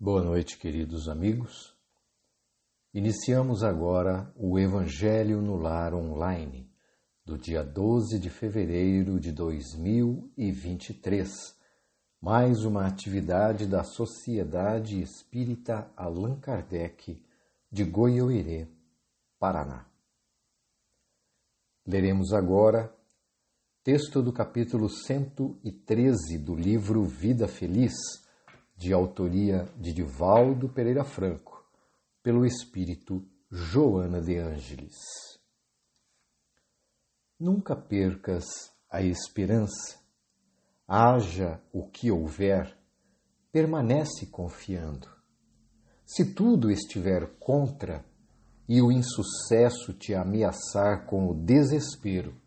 Boa noite, queridos amigos. Iniciamos agora o Evangelho no Lar Online, do dia 12 de fevereiro de 2023, mais uma atividade da Sociedade Espírita Allan Kardec de Goiôerê, Paraná. Leremos agora texto do capítulo 113 do livro Vida Feliz de autoria de Divaldo Pereira Franco, pelo espírito Joana de Ângeles. Nunca percas a esperança. Haja o que houver, permanece confiando. Se tudo estiver contra e o insucesso te ameaçar com o desespero,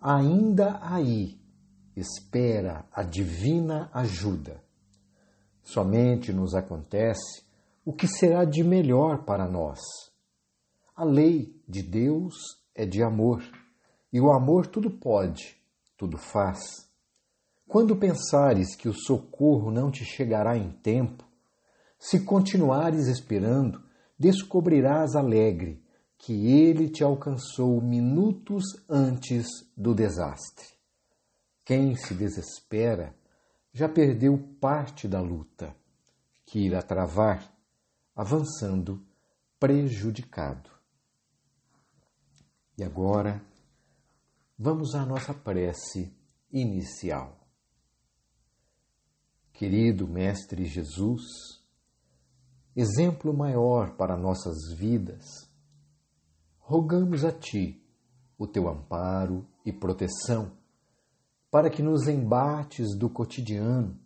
ainda aí espera a divina ajuda Somente nos acontece o que será de melhor para nós. A lei de Deus é de amor, e o amor tudo pode, tudo faz. Quando pensares que o socorro não te chegará em tempo, se continuares esperando, descobrirás alegre que ele te alcançou minutos antes do desastre. Quem se desespera já perdeu parte da luta que irá travar, avançando prejudicado. E agora, vamos à nossa prece inicial. Querido Mestre Jesus, exemplo maior para nossas vidas, rogamos a Ti o teu amparo e proteção para que nos embates do cotidiano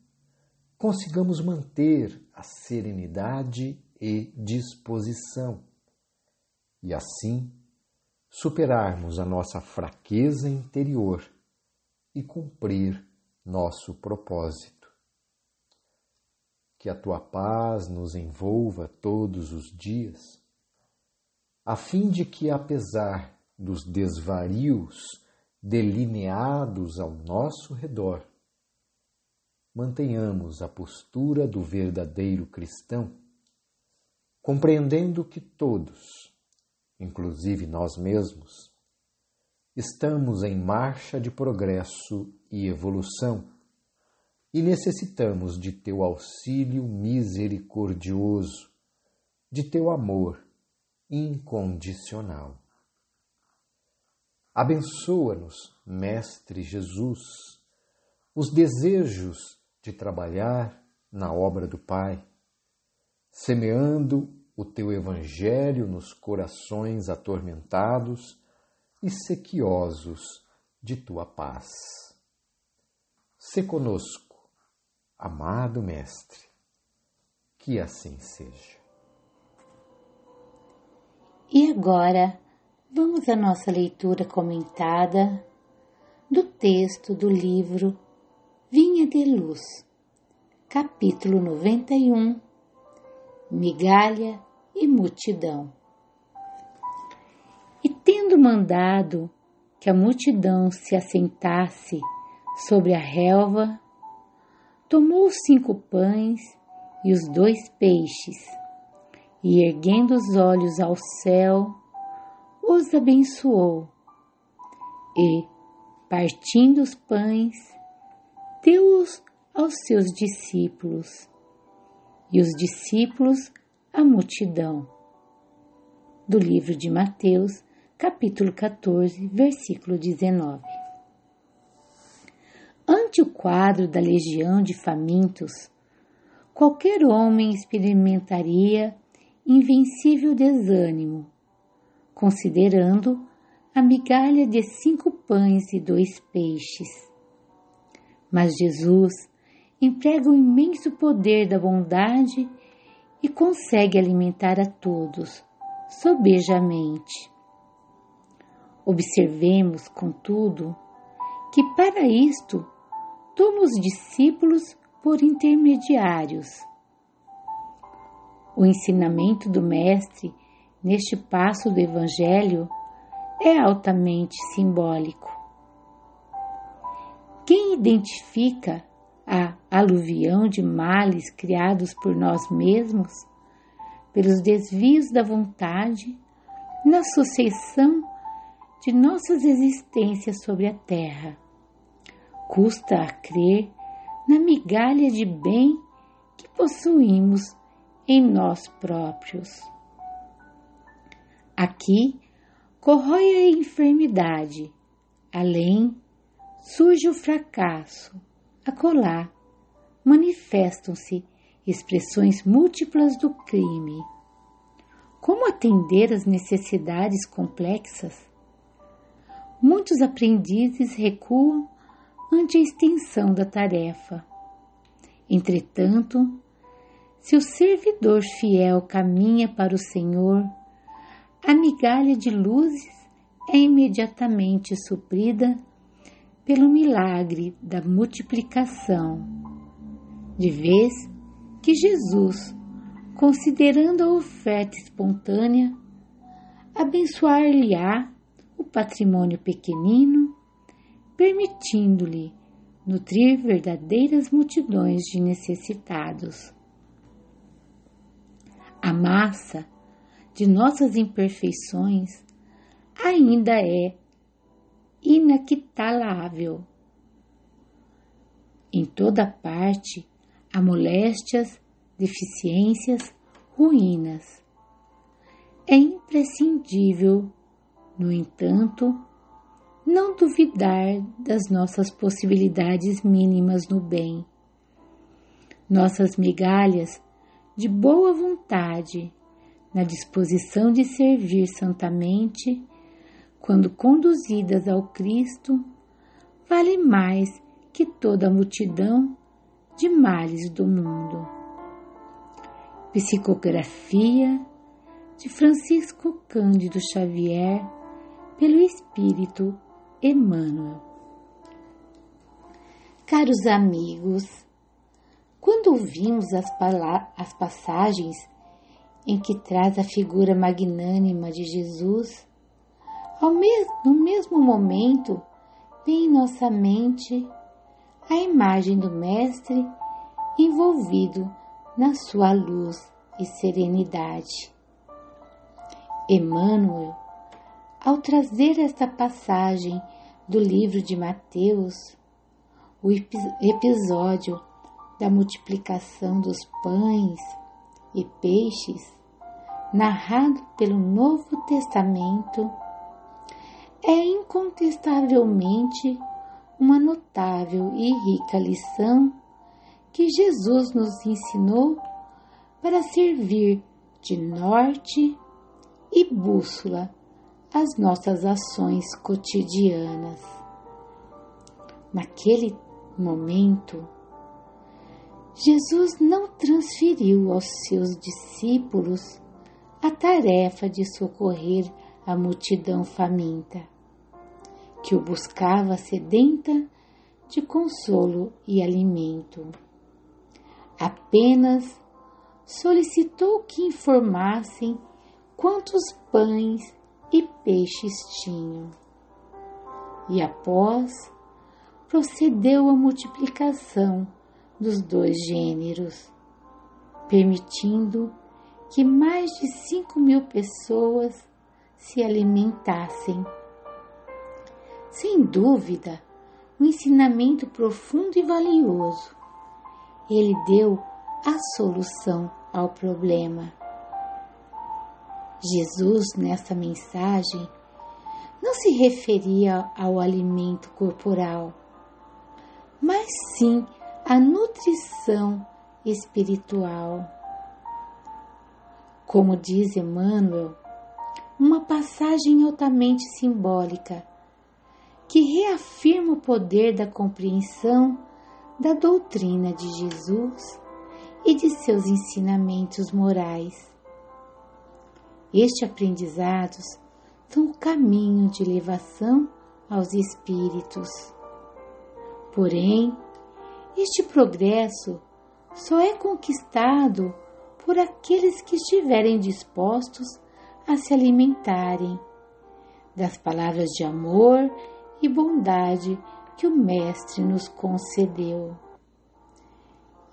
consigamos manter a serenidade e disposição e assim superarmos a nossa fraqueza interior e cumprir nosso propósito. Que a tua paz nos envolva todos os dias, a fim de que, apesar dos desvarios delineados ao nosso redor, mantenhamos a postura do verdadeiro cristão, compreendendo que todos, inclusive nós mesmos, estamos em marcha de progresso e evolução e necessitamos de teu auxílio misericordioso, de teu amor incondicional. Abençoa-nos, Mestre Jesus, os desejos de trabalhar na obra do Pai, semeando o teu Evangelho nos corações atormentados e sequiosos de tua paz. Se conosco, amado Mestre, que assim seja. E agora, Vamos à nossa leitura comentada do texto do livro Vinha de Luz, capítulo 91 Migalha e Multidão. E tendo mandado que a multidão se assentasse sobre a relva, tomou os cinco pães e os dois peixes, e erguendo os olhos ao céu, os abençoou e, partindo os pães, deu-os aos seus discípulos e os discípulos à multidão. Do livro de Mateus, capítulo 14, versículo 19. Ante o quadro da legião de famintos, qualquer homem experimentaria invencível desânimo considerando a migalha de cinco pães e dois peixes. Mas Jesus emprega o imenso poder da bondade e consegue alimentar a todos sobejamente. Observemos, contudo, que para isto toma os discípulos por intermediários. O ensinamento do Mestre neste passo do Evangelho é altamente simbólico. Quem identifica a aluvião de males criados por nós mesmos, pelos desvios da vontade, na sucessão de nossas existências sobre a terra. Custa a crer na migalha de bem que possuímos em nós próprios. Aqui corrói a enfermidade, além surge o fracasso, acolá manifestam-se expressões múltiplas do crime. Como atender às necessidades complexas? Muitos aprendizes recuam ante a extensão da tarefa. Entretanto, se o servidor fiel caminha para o Senhor, a migalha de luzes é imediatamente suprida pelo milagre da multiplicação, de vez que Jesus, considerando a oferta espontânea, abençoar-lhe-á o patrimônio pequenino, permitindo-lhe nutrir verdadeiras multidões de necessitados. A massa de nossas imperfeições ainda é inaquitalável. Em toda parte há moléstias, deficiências, ruínas. É imprescindível, no entanto, não duvidar das nossas possibilidades mínimas no bem. Nossas migalhas de boa vontade, na disposição de servir santamente, quando conduzidas ao Cristo, vale mais que toda a multidão de males do mundo. Psicografia de Francisco Cândido Xavier, pelo Espírito Emmanuel. Caros amigos, quando ouvimos as, as passagens em que traz a figura magnânima de Jesus, no mesmo momento vem em nossa mente a imagem do Mestre envolvido na sua luz e serenidade. Emmanuel, ao trazer esta passagem do livro de Mateus, o episódio da multiplicação dos pães e peixes, narrado pelo Novo Testamento, é incontestavelmente uma notável e rica lição que Jesus nos ensinou para servir de norte e bússola às nossas ações cotidianas. Naquele momento, Jesus não transferiu aos seus discípulos a tarefa de socorrer a multidão faminta que o buscava sedenta de consolo e alimento. Apenas solicitou que informassem quantos pães e peixes tinham. E após procedeu à multiplicação dos dois gêneros, permitindo que mais de cinco mil pessoas se alimentassem sem dúvida, um ensinamento profundo e valioso. Ele deu a solução ao problema. Jesus, nessa mensagem, não se referia ao alimento corporal, mas sim à nutrição espiritual. Como diz Emmanuel, uma passagem altamente simbólica que reafirma o poder da compreensão da doutrina de Jesus e de seus ensinamentos morais. Estes aprendizados são o caminho de elevação aos espíritos. Porém, este progresso só é conquistado por aqueles que estiverem dispostos a se alimentarem das palavras de amor e bondade que o Mestre nos concedeu.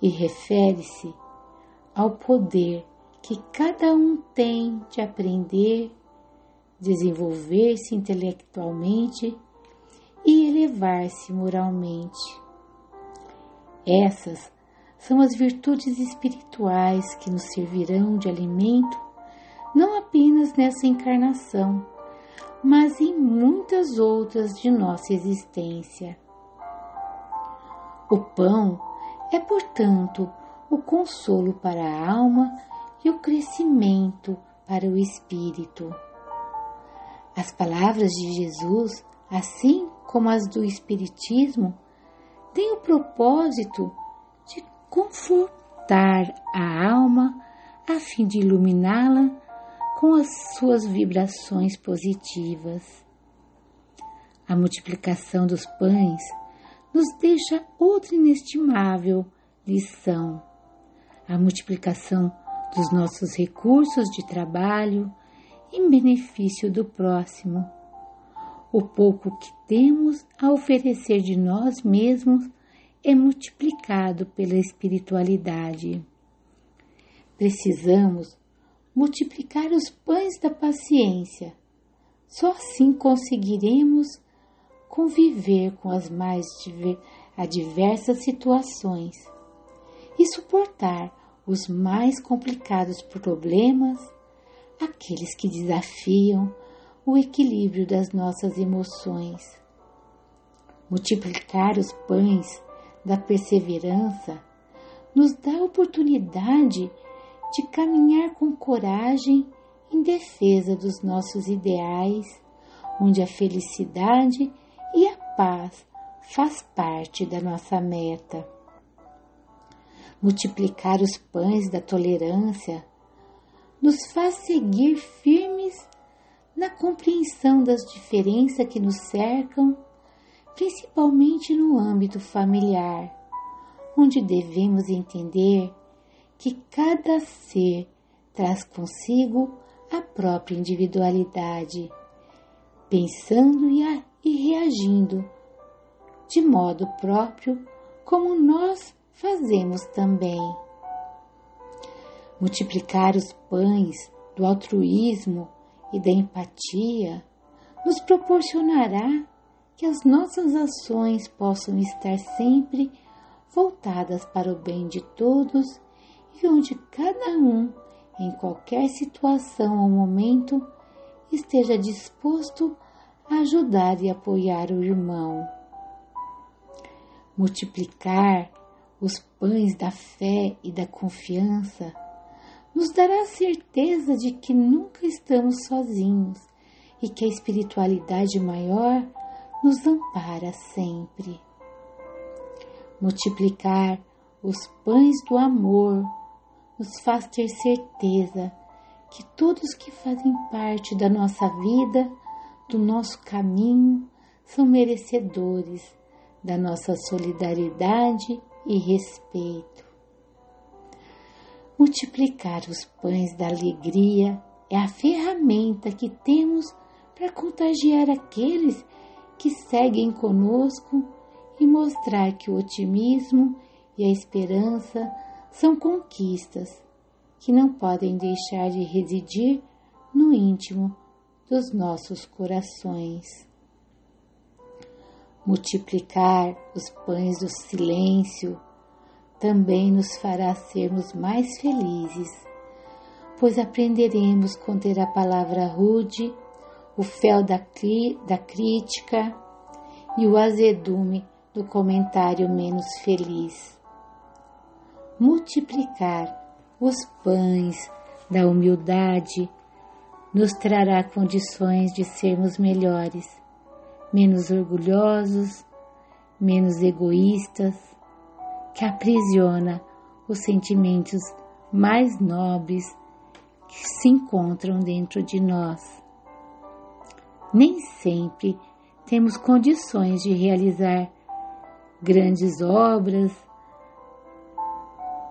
e refere-se ao poder que cada um tem de aprender, desenvolver-se intelectualmente e elevar-se moralmente. Essas são as virtudes espirituais que nos servirão de alimento não apenas nessa encarnação, mas em muitas outras de nossa existência. O pão é, portanto, o consolo para a alma e o crescimento para o espírito. As palavras de Jesus, assim como as do Espiritismo, têm o propósito de confortar a alma a fim de iluminá-la com as suas vibrações positivas. A multiplicação dos pães nos deixa outra inestimável lição: a multiplicação dos nossos recursos de trabalho em benefício do próximo. O pouco que temos a oferecer de nós mesmos é multiplicado pela espiritualidade. Precisamos multiplicar os pães da paciência. Só assim conseguiremos conviver com as mais adversas situações e suportar os mais complicados problemas, aqueles que desafiam o equilíbrio das nossas emoções. Multiplicar os pães da perseverança nos dá a oportunidade de caminhar com coragem em defesa dos nossos ideais, onde a felicidade e a paz faz parte da nossa meta. Multiplicar os pães da tolerância nos faz seguir firmes na compreensão das diferenças que nos cercam, principalmente no âmbito familiar, onde devemos entender que cada ser traz consigo a própria individualidade, pensando e, a, e reagindo de modo próprio, como nós fazemos também. Multiplicar os pães do altruísmo e da empatia nos proporcionará que as nossas ações possam estar sempre voltadas para o bem de todos e onde cada um, em qualquer situação ou momento, esteja disposto a ajudar e apoiar o irmão. Multiplicar os pães da fé e da confiança nos dará a certeza de que nunca estamos sozinhos e que a espiritualidade maior nos ampara sempre. Multiplicar os pães do amor nos faz ter certeza que todos que fazem parte da nossa vida, do nosso caminho, são merecedores da nossa solidariedade e respeito. Multiplicar os pães da alegria é a ferramenta que temos para contagiar aqueles que seguem conosco e mostrar que o otimismo e a esperança são conquistas que não podem deixar de residir no íntimo dos nossos corações. Multiplicar os pães do silêncio também nos fará sermos mais felizes, pois aprenderemos a conter a palavra rude, o fel da, da crítica e o azedume do comentário menos feliz. Multiplicar os pães da humildade nos trará condições de sermos melhores, menos orgulhosos, menos egoístas, que aprisiona os sentimentos mais nobres que se encontram dentro de nós. Nem sempre temos condições de realizar grandes obras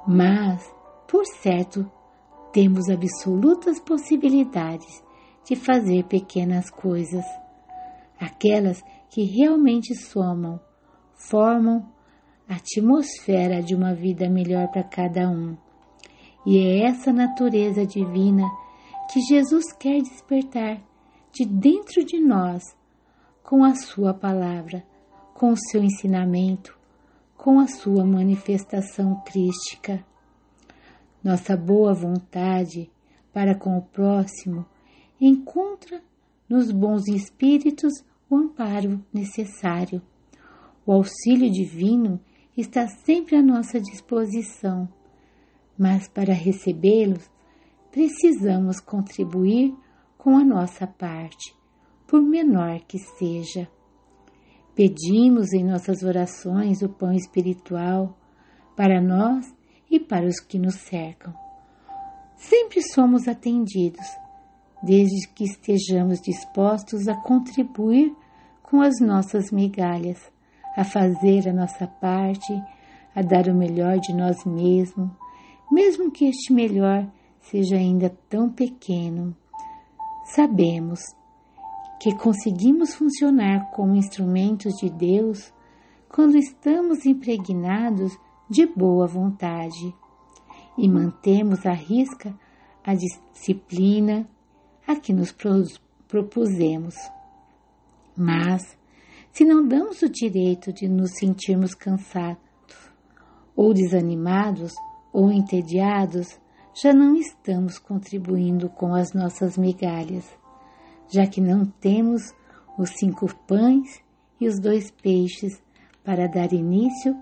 mas, por certo, temos absolutas possibilidades de fazer pequenas coisas, aquelas que realmente somam, formam atmosfera de uma vida melhor para cada um. E é essa natureza divina que Jesus quer despertar de dentro de nós com a Sua palavra, com o seu ensinamento, com a Sua manifestação crística. Nossa boa vontade para com o próximo encontra nos bons espíritos o amparo necessário. O auxílio divino está sempre à nossa disposição, mas para recebê-los precisamos contribuir com a nossa parte, por menor que seja. Pedimos em nossas orações o pão espiritual para nós e para os que nos cercam. Sempre somos atendidos, desde que estejamos dispostos a contribuir com as nossas migalhas, a fazer a nossa parte, a dar o melhor de nós mesmos, mesmo que este melhor seja ainda tão pequeno. Sabemos que conseguimos funcionar como instrumentos de Deus quando estamos impregnados de boa vontade e mantemos à risca a disciplina a que nos propusemos. Mas, se não damos o direito de nos sentirmos cansados, ou desanimados, ou entediados, já não estamos contribuindo com as nossas migalhas, já que não temos os cinco pães e os dois peixes para dar início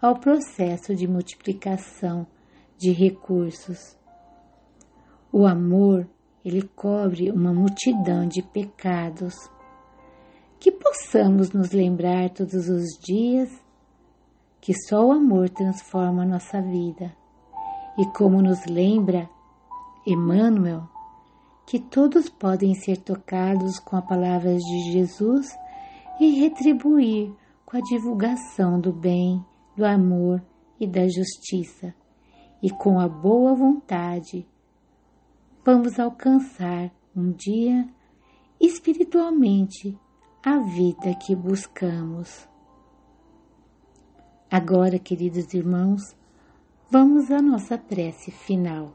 ao processo de multiplicação de recursos. O amor ele cobre uma multidão de pecados. Que possamos nos lembrar todos os dias que só o amor transforma a nossa vida. E como nos lembra Emmanuel, que todos podem ser tocados com as palavras de Jesus e retribuir com a divulgação do bem, do amor e da justiça, e com a boa vontade vamos alcançar um dia espiritualmente a vida que buscamos. Agora, queridos irmãos, vamos à nossa prece final.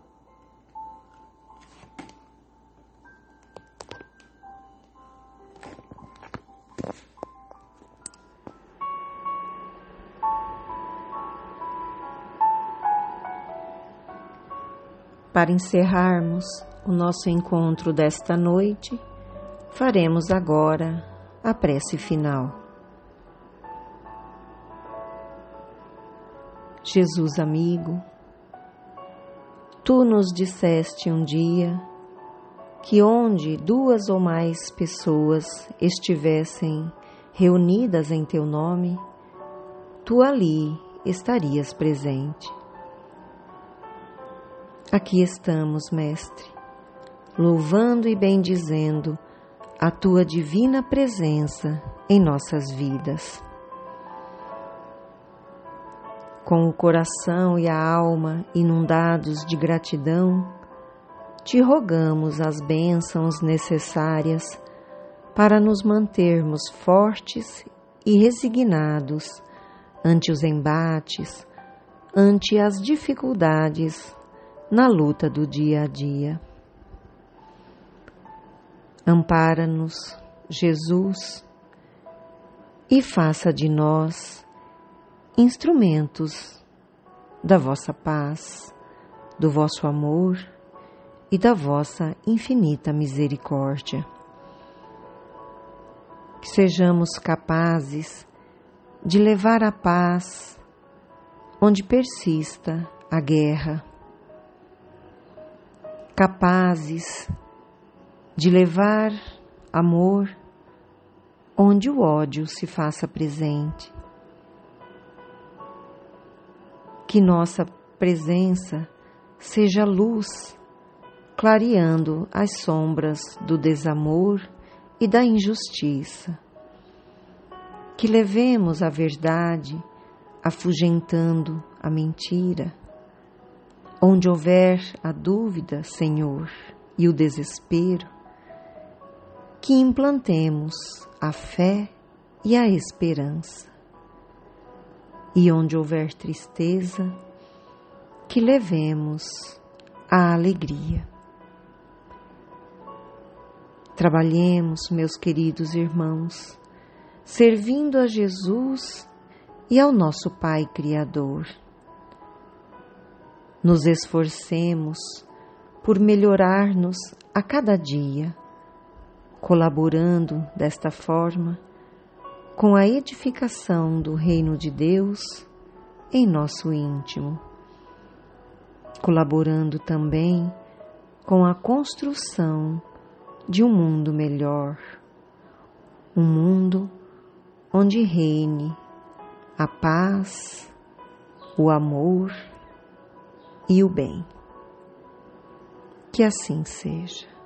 Para encerrarmos o nosso encontro desta noite, faremos agora a prece final. Jesus amigo, tu nos disseste um dia que onde duas ou mais pessoas estivessem reunidas em teu nome, tu ali estarias presente. Aqui estamos, Mestre, louvando e bendizendo a tua divina presença em nossas vidas. Com o coração e a alma inundados de gratidão, te rogamos as bênçãos necessárias para nos mantermos fortes e resignados ante os embates, ante as dificuldades na luta do dia a dia. Ampara-nos, Jesus, e faça de nós instrumentos da vossa paz, do vosso amor e da vossa infinita misericórdia. Que sejamos capazes de levar a paz onde persista a guerra capazes de levar amor onde o ódio se faça presente. Que nossa presença seja luz, clareando as sombras do desamor e da injustiça. Que levemos a verdade, afugentando a mentira Onde houver a dúvida, Senhor, e o desespero, que implantemos a fé e a esperança. e onde houver tristeza, que levemos a alegria. Trabalhemos, meus queridos irmãos, servindo a Jesus e ao nosso Pai Criador. Nos esforcemos por melhorar-nos a cada dia, colaborando desta forma com a edificação do Reino de Deus em nosso íntimo, colaborando também com a construção de um mundo melhor, um mundo onde reine a paz, o amor e o bem. Que assim seja.